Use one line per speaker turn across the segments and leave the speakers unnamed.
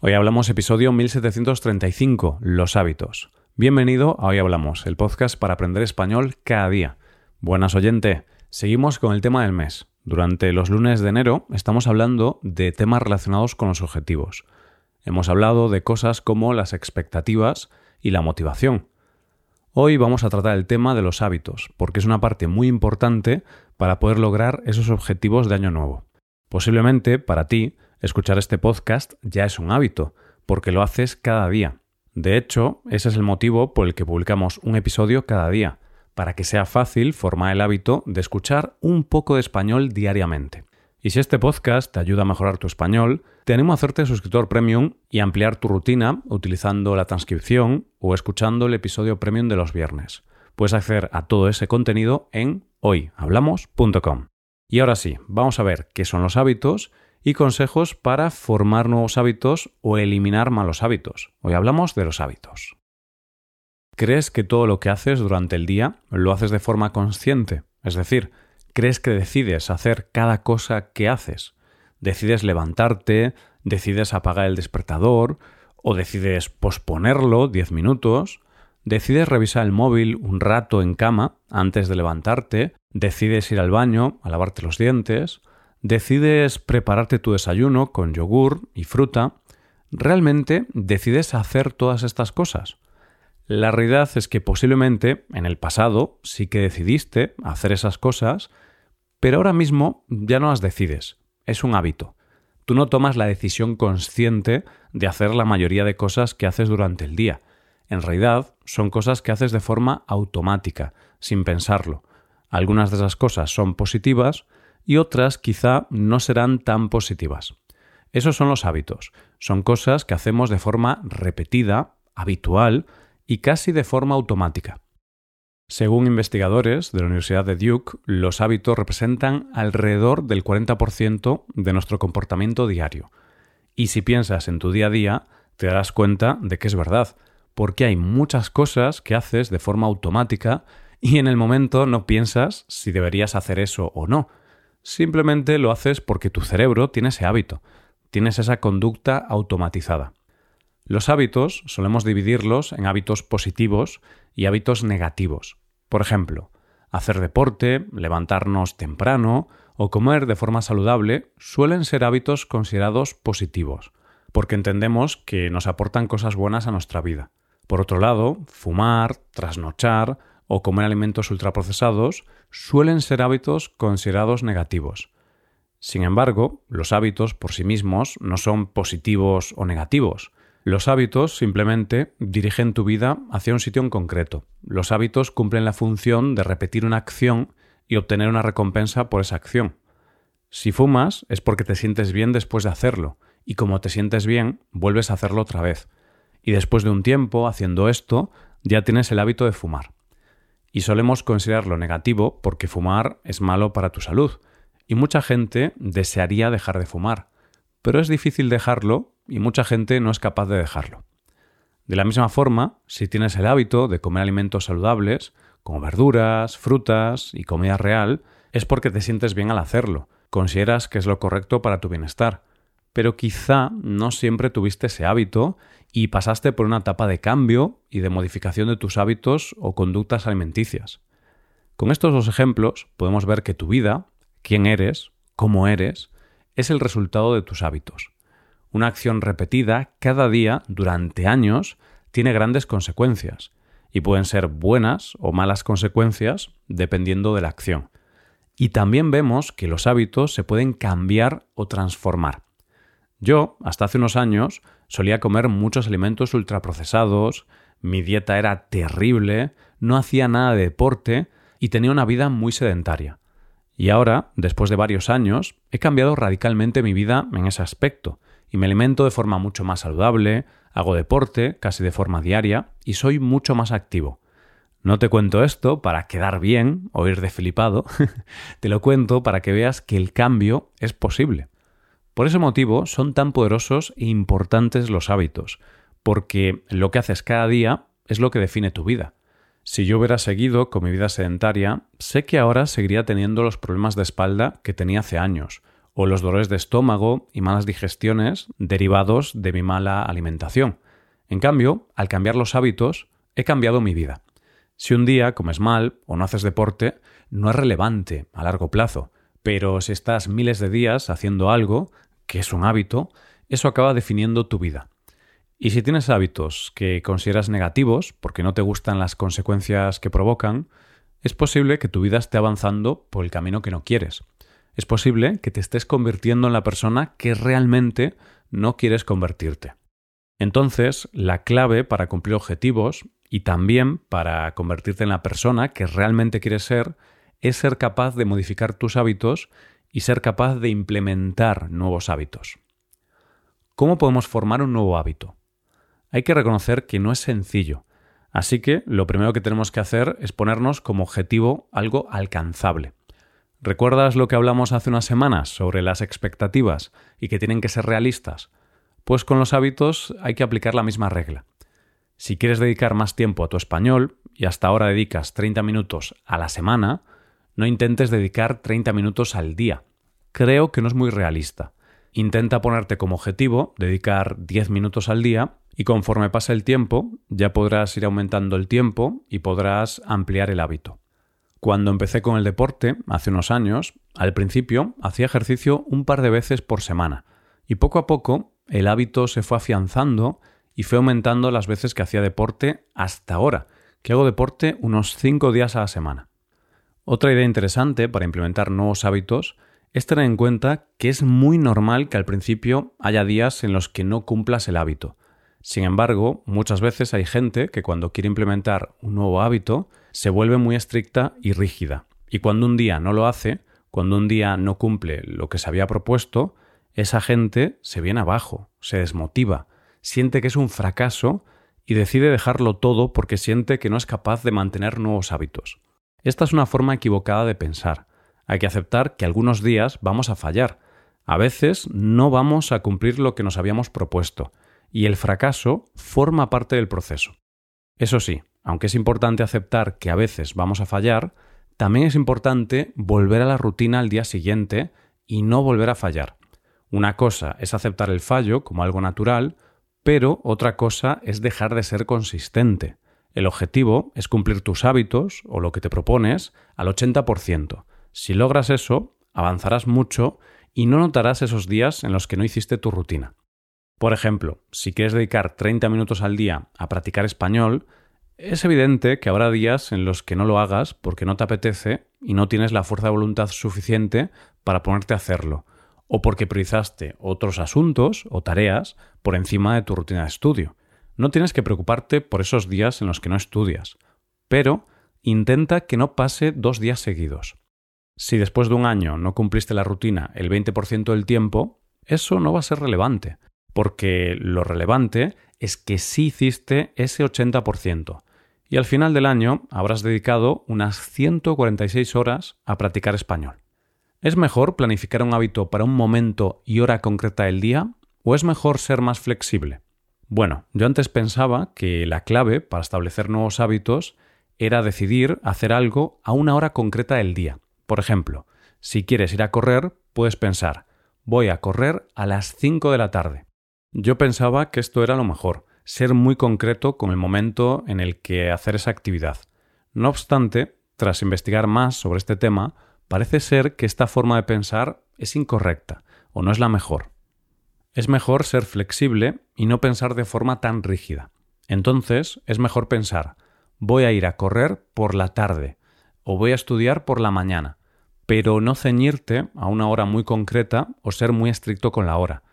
Hoy hablamos episodio 1735, Los hábitos. Bienvenido a Hoy Hablamos, el podcast para aprender español cada día. Buenas oyente, seguimos con el tema del mes. Durante los lunes de enero estamos hablando de temas relacionados con los objetivos. Hemos hablado de cosas como las expectativas y la motivación. Hoy vamos a tratar el tema de los hábitos, porque es una parte muy importante para poder lograr esos objetivos de año nuevo. Posiblemente para ti Escuchar este podcast ya es un hábito, porque lo haces cada día. De hecho, ese es el motivo por el que publicamos un episodio cada día, para que sea fácil formar el hábito de escuchar un poco de español diariamente. Y si este podcast te ayuda a mejorar tu español, te animo a hacerte suscriptor premium y ampliar tu rutina utilizando la transcripción o escuchando el episodio premium de los viernes. Puedes acceder a todo ese contenido en hoyhablamos.com. Y ahora sí, vamos a ver qué son los hábitos y consejos para formar nuevos hábitos o eliminar malos hábitos. Hoy hablamos de los hábitos. ¿Crees que todo lo que haces durante el día lo haces de forma consciente? Es decir, ¿crees que decides hacer cada cosa que haces? ¿Decides levantarte? ¿Decides apagar el despertador? ¿O decides posponerlo 10 minutos? ¿Decides revisar el móvil un rato en cama antes de levantarte? ¿Decides ir al baño a lavarte los dientes? Decides prepararte tu desayuno con yogur y fruta, ¿realmente decides hacer todas estas cosas? La realidad es que posiblemente en el pasado sí que decidiste hacer esas cosas, pero ahora mismo ya no las decides. Es un hábito. Tú no tomas la decisión consciente de hacer la mayoría de cosas que haces durante el día. En realidad son cosas que haces de forma automática, sin pensarlo. Algunas de esas cosas son positivas y otras quizá no serán tan positivas. Esos son los hábitos. Son cosas que hacemos de forma repetida, habitual y casi de forma automática. Según investigadores de la Universidad de Duke, los hábitos representan alrededor del 40% de nuestro comportamiento diario. Y si piensas en tu día a día, te darás cuenta de que es verdad, porque hay muchas cosas que haces de forma automática y en el momento no piensas si deberías hacer eso o no, Simplemente lo haces porque tu cerebro tiene ese hábito, tienes esa conducta automatizada. Los hábitos solemos dividirlos en hábitos positivos y hábitos negativos. Por ejemplo, hacer deporte, levantarnos temprano o comer de forma saludable suelen ser hábitos considerados positivos, porque entendemos que nos aportan cosas buenas a nuestra vida. Por otro lado, fumar, trasnochar o comer alimentos ultraprocesados suelen ser hábitos considerados negativos. Sin embargo, los hábitos por sí mismos no son positivos o negativos. Los hábitos simplemente dirigen tu vida hacia un sitio en concreto. Los hábitos cumplen la función de repetir una acción y obtener una recompensa por esa acción. Si fumas es porque te sientes bien después de hacerlo, y como te sientes bien, vuelves a hacerlo otra vez. Y después de un tiempo haciendo esto, ya tienes el hábito de fumar y solemos considerarlo negativo porque fumar es malo para tu salud y mucha gente desearía dejar de fumar, pero es difícil dejarlo y mucha gente no es capaz de dejarlo. De la misma forma, si tienes el hábito de comer alimentos saludables, como verduras, frutas y comida real, es porque te sientes bien al hacerlo, consideras que es lo correcto para tu bienestar, pero quizá no siempre tuviste ese hábito y pasaste por una etapa de cambio y de modificación de tus hábitos o conductas alimenticias. Con estos dos ejemplos podemos ver que tu vida, quién eres, cómo eres, es el resultado de tus hábitos. Una acción repetida cada día durante años tiene grandes consecuencias, y pueden ser buenas o malas consecuencias dependiendo de la acción. Y también vemos que los hábitos se pueden cambiar o transformar. Yo, hasta hace unos años, solía comer muchos alimentos ultraprocesados, mi dieta era terrible, no hacía nada de deporte y tenía una vida muy sedentaria. Y ahora, después de varios años, he cambiado radicalmente mi vida en ese aspecto, y me alimento de forma mucho más saludable, hago deporte casi de forma diaria y soy mucho más activo. No te cuento esto para quedar bien o ir de flipado, te lo cuento para que veas que el cambio es posible. Por ese motivo son tan poderosos e importantes los hábitos, porque lo que haces cada día es lo que define tu vida. Si yo hubiera seguido con mi vida sedentaria, sé que ahora seguiría teniendo los problemas de espalda que tenía hace años, o los dolores de estómago y malas digestiones derivados de mi mala alimentación. En cambio, al cambiar los hábitos, he cambiado mi vida. Si un día comes mal o no haces deporte, no es relevante a largo plazo, pero si estás miles de días haciendo algo, que es un hábito, eso acaba definiendo tu vida. Y si tienes hábitos que consideras negativos porque no te gustan las consecuencias que provocan, es posible que tu vida esté avanzando por el camino que no quieres. Es posible que te estés convirtiendo en la persona que realmente no quieres convertirte. Entonces, la clave para cumplir objetivos y también para convertirte en la persona que realmente quieres ser es ser capaz de modificar tus hábitos y ser capaz de implementar nuevos hábitos. ¿Cómo podemos formar un nuevo hábito? Hay que reconocer que no es sencillo, así que lo primero que tenemos que hacer es ponernos como objetivo algo alcanzable. ¿Recuerdas lo que hablamos hace unas semanas sobre las expectativas y que tienen que ser realistas? Pues con los hábitos hay que aplicar la misma regla. Si quieres dedicar más tiempo a tu español y hasta ahora dedicas 30 minutos a la semana, no intentes dedicar 30 minutos al día. Creo que no es muy realista. Intenta ponerte como objetivo dedicar 10 minutos al día y conforme pase el tiempo ya podrás ir aumentando el tiempo y podrás ampliar el hábito. Cuando empecé con el deporte, hace unos años, al principio hacía ejercicio un par de veces por semana y poco a poco el hábito se fue afianzando y fue aumentando las veces que hacía deporte hasta ahora, que hago deporte unos 5 días a la semana. Otra idea interesante para implementar nuevos hábitos es tener en cuenta que es muy normal que al principio haya días en los que no cumplas el hábito. Sin embargo, muchas veces hay gente que cuando quiere implementar un nuevo hábito se vuelve muy estricta y rígida. Y cuando un día no lo hace, cuando un día no cumple lo que se había propuesto, esa gente se viene abajo, se desmotiva, siente que es un fracaso y decide dejarlo todo porque siente que no es capaz de mantener nuevos hábitos. Esta es una forma equivocada de pensar. Hay que aceptar que algunos días vamos a fallar. A veces no vamos a cumplir lo que nos habíamos propuesto, y el fracaso forma parte del proceso. Eso sí, aunque es importante aceptar que a veces vamos a fallar, también es importante volver a la rutina al día siguiente y no volver a fallar. Una cosa es aceptar el fallo como algo natural, pero otra cosa es dejar de ser consistente. El objetivo es cumplir tus hábitos o lo que te propones al 80%. Si logras eso, avanzarás mucho y no notarás esos días en los que no hiciste tu rutina. Por ejemplo, si quieres dedicar 30 minutos al día a practicar español, es evidente que habrá días en los que no lo hagas porque no te apetece y no tienes la fuerza de voluntad suficiente para ponerte a hacerlo, o porque priorizaste otros asuntos o tareas por encima de tu rutina de estudio. No tienes que preocuparte por esos días en los que no estudias, pero intenta que no pase dos días seguidos. Si después de un año no cumpliste la rutina el 20% del tiempo, eso no va a ser relevante, porque lo relevante es que sí hiciste ese 80%, y al final del año habrás dedicado unas 146 horas a practicar español. ¿Es mejor planificar un hábito para un momento y hora concreta del día o es mejor ser más flexible? Bueno, yo antes pensaba que la clave para establecer nuevos hábitos era decidir hacer algo a una hora concreta del día. Por ejemplo, si quieres ir a correr, puedes pensar, voy a correr a las 5 de la tarde. Yo pensaba que esto era lo mejor, ser muy concreto con el momento en el que hacer esa actividad. No obstante, tras investigar más sobre este tema, parece ser que esta forma de pensar es incorrecta o no es la mejor. Es mejor ser flexible y no pensar de forma tan rígida. Entonces, es mejor pensar, voy a ir a correr por la tarde o voy a estudiar por la mañana, pero no ceñirte a una hora muy concreta o ser muy estricto con la hora.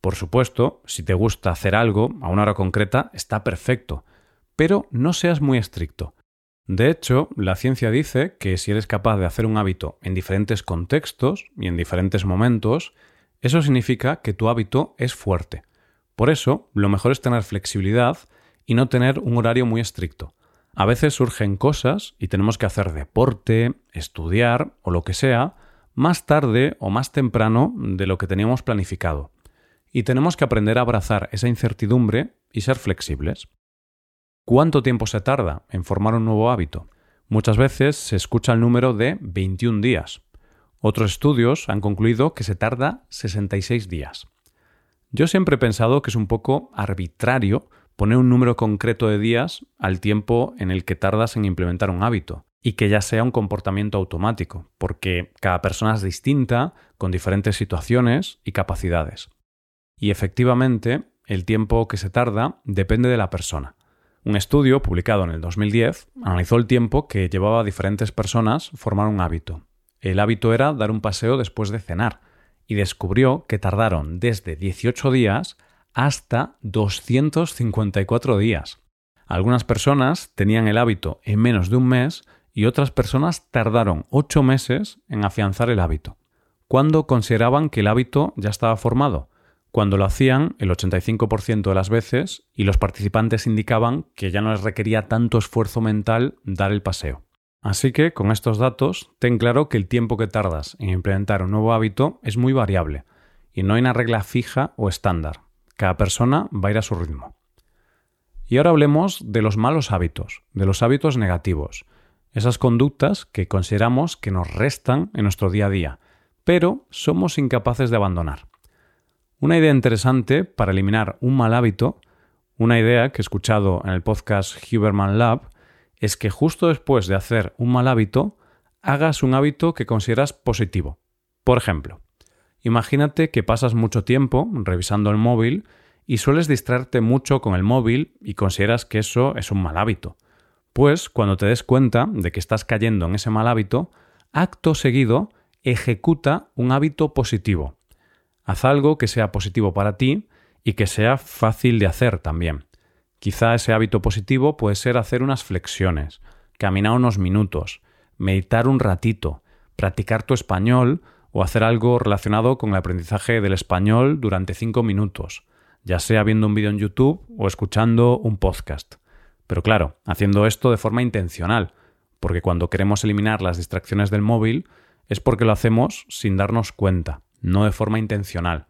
Por supuesto, si te gusta hacer algo a una hora concreta, está perfecto, pero no seas muy estricto. De hecho, la ciencia dice que si eres capaz de hacer un hábito en diferentes contextos y en diferentes momentos, eso significa que tu hábito es fuerte. Por eso, lo mejor es tener flexibilidad y no tener un horario muy estricto. A veces surgen cosas y tenemos que hacer deporte, estudiar o lo que sea más tarde o más temprano de lo que teníamos planificado y tenemos que aprender a abrazar esa incertidumbre y ser flexibles. ¿Cuánto tiempo se tarda en formar un nuevo hábito? Muchas veces se escucha el número de 21 días. Otros estudios han concluido que se tarda 66 días. Yo siempre he pensado que es un poco arbitrario poner un número concreto de días al tiempo en el que tardas en implementar un hábito y que ya sea un comportamiento automático, porque cada persona es distinta, con diferentes situaciones y capacidades. Y efectivamente, el tiempo que se tarda depende de la persona. Un estudio publicado en el 2010 analizó el tiempo que llevaba a diferentes personas formar un hábito. El hábito era dar un paseo después de cenar, y descubrió que tardaron desde 18 días hasta 254 días. Algunas personas tenían el hábito en menos de un mes y otras personas tardaron 8 meses en afianzar el hábito. ¿Cuándo consideraban que el hábito ya estaba formado? Cuando lo hacían el 85% de las veces y los participantes indicaban que ya no les requería tanto esfuerzo mental dar el paseo. Así que con estos datos, ten claro que el tiempo que tardas en implementar un nuevo hábito es muy variable y no hay una regla fija o estándar. Cada persona va a ir a su ritmo. Y ahora hablemos de los malos hábitos, de los hábitos negativos, esas conductas que consideramos que nos restan en nuestro día a día, pero somos incapaces de abandonar. Una idea interesante para eliminar un mal hábito, una idea que he escuchado en el podcast Huberman Lab, es que justo después de hacer un mal hábito, hagas un hábito que consideras positivo. Por ejemplo, imagínate que pasas mucho tiempo revisando el móvil y sueles distraerte mucho con el móvil y consideras que eso es un mal hábito. Pues cuando te des cuenta de que estás cayendo en ese mal hábito, acto seguido ejecuta un hábito positivo. Haz algo que sea positivo para ti y que sea fácil de hacer también. Quizá ese hábito positivo puede ser hacer unas flexiones, caminar unos minutos, meditar un ratito, practicar tu español o hacer algo relacionado con el aprendizaje del español durante cinco minutos, ya sea viendo un vídeo en YouTube o escuchando un podcast. Pero claro, haciendo esto de forma intencional, porque cuando queremos eliminar las distracciones del móvil es porque lo hacemos sin darnos cuenta, no de forma intencional.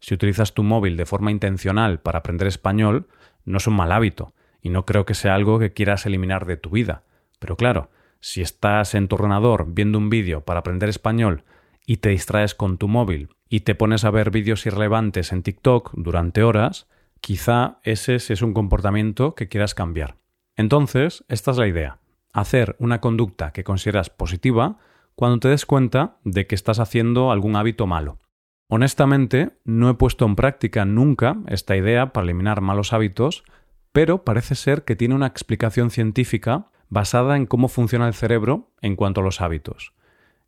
Si utilizas tu móvil de forma intencional para aprender español, no es un mal hábito, y no creo que sea algo que quieras eliminar de tu vida. Pero claro, si estás en tu ordenador viendo un vídeo para aprender español y te distraes con tu móvil y te pones a ver vídeos irrelevantes en TikTok durante horas, quizá ese es un comportamiento que quieras cambiar. Entonces, esta es la idea. Hacer una conducta que consideras positiva cuando te des cuenta de que estás haciendo algún hábito malo. Honestamente, no he puesto en práctica nunca esta idea para eliminar malos hábitos, pero parece ser que tiene una explicación científica basada en cómo funciona el cerebro en cuanto a los hábitos.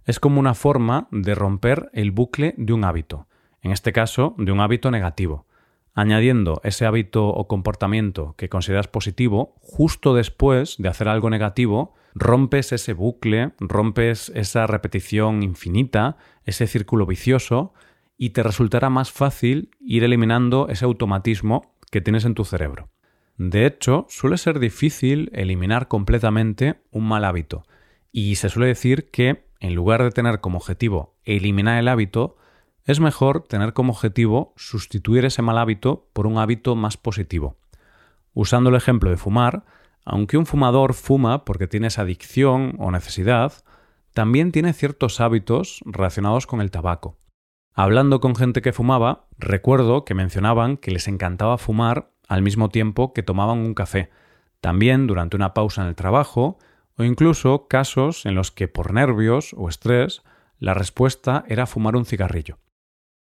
Es como una forma de romper el bucle de un hábito, en este caso de un hábito negativo. Añadiendo ese hábito o comportamiento que consideras positivo, justo después de hacer algo negativo, rompes ese bucle, rompes esa repetición infinita, ese círculo vicioso, y te resultará más fácil ir eliminando ese automatismo que tienes en tu cerebro. De hecho, suele ser difícil eliminar completamente un mal hábito, y se suele decir que, en lugar de tener como objetivo eliminar el hábito, es mejor tener como objetivo sustituir ese mal hábito por un hábito más positivo. Usando el ejemplo de fumar, aunque un fumador fuma porque tiene adicción o necesidad, también tiene ciertos hábitos relacionados con el tabaco. Hablando con gente que fumaba, recuerdo que mencionaban que les encantaba fumar al mismo tiempo que tomaban un café, también durante una pausa en el trabajo, o incluso casos en los que por nervios o estrés la respuesta era fumar un cigarrillo.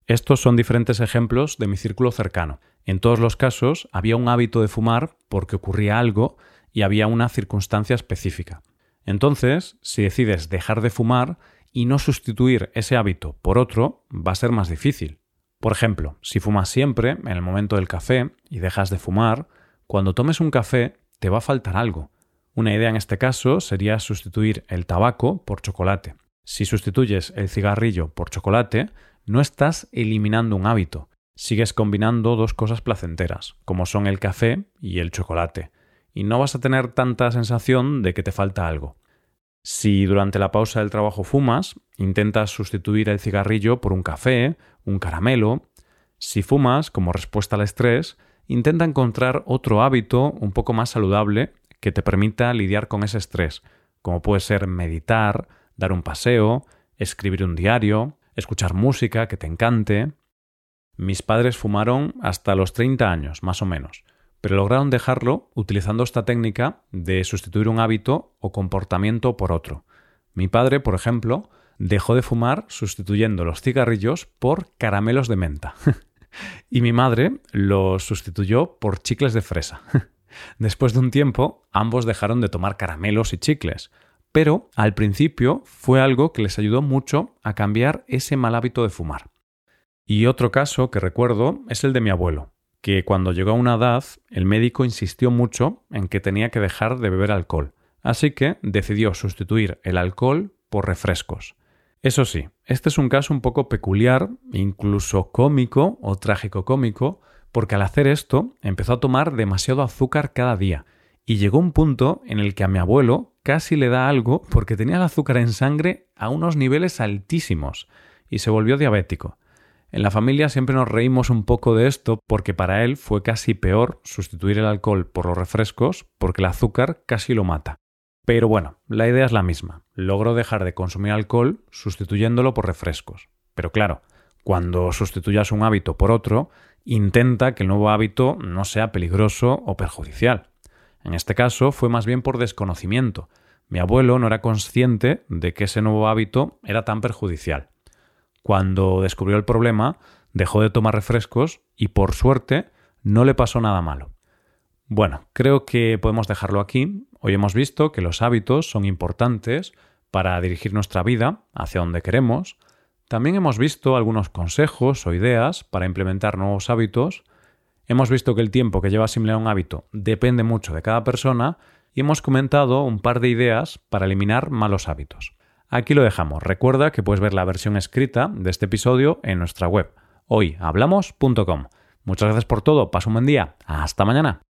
Estos son diferentes ejemplos de mi círculo cercano. En todos los casos había un hábito de fumar porque ocurría algo y había una circunstancia específica. Entonces, si decides dejar de fumar, y no sustituir ese hábito por otro va a ser más difícil. Por ejemplo, si fumas siempre en el momento del café y dejas de fumar, cuando tomes un café te va a faltar algo. Una idea en este caso sería sustituir el tabaco por chocolate. Si sustituyes el cigarrillo por chocolate, no estás eliminando un hábito, sigues combinando dos cosas placenteras, como son el café y el chocolate, y no vas a tener tanta sensación de que te falta algo. Si durante la pausa del trabajo fumas, intentas sustituir el cigarrillo por un café, un caramelo. Si fumas, como respuesta al estrés, intenta encontrar otro hábito un poco más saludable que te permita lidiar con ese estrés, como puede ser meditar, dar un paseo, escribir un diario, escuchar música que te encante. Mis padres fumaron hasta los 30 años, más o menos, pero lograron dejarlo utilizando esta técnica de sustituir un hábito o comportamiento por otro. Mi padre, por ejemplo, dejó de fumar sustituyendo los cigarrillos por caramelos de menta. y mi madre los sustituyó por chicles de fresa. Después de un tiempo, ambos dejaron de tomar caramelos y chicles, pero al principio fue algo que les ayudó mucho a cambiar ese mal hábito de fumar. Y otro caso que recuerdo es el de mi abuelo, que cuando llegó a una edad el médico insistió mucho en que tenía que dejar de beber alcohol, así que decidió sustituir el alcohol por refrescos. Eso sí, este es un caso un poco peculiar, incluso cómico o trágico cómico, porque al hacer esto empezó a tomar demasiado azúcar cada día y llegó un punto en el que a mi abuelo casi le da algo porque tenía el azúcar en sangre a unos niveles altísimos y se volvió diabético. En la familia siempre nos reímos un poco de esto porque para él fue casi peor sustituir el alcohol por los refrescos porque el azúcar casi lo mata. Pero bueno, la idea es la misma. Logró dejar de consumir alcohol sustituyéndolo por refrescos. Pero claro, cuando sustituyas un hábito por otro, intenta que el nuevo hábito no sea peligroso o perjudicial. En este caso fue más bien por desconocimiento. Mi abuelo no era consciente de que ese nuevo hábito era tan perjudicial. Cuando descubrió el problema, dejó de tomar refrescos y por suerte no le pasó nada malo. Bueno, creo que podemos dejarlo aquí. Hoy hemos visto que los hábitos son importantes para dirigir nuestra vida hacia donde queremos. También hemos visto algunos consejos o ideas para implementar nuevos hábitos. Hemos visto que el tiempo que lleva asimilar un hábito depende mucho de cada persona y hemos comentado un par de ideas para eliminar malos hábitos. Aquí lo dejamos. Recuerda que puedes ver la versión escrita de este episodio en nuestra web hoyhablamos.com. Muchas gracias por todo. Pasa un buen día. Hasta mañana.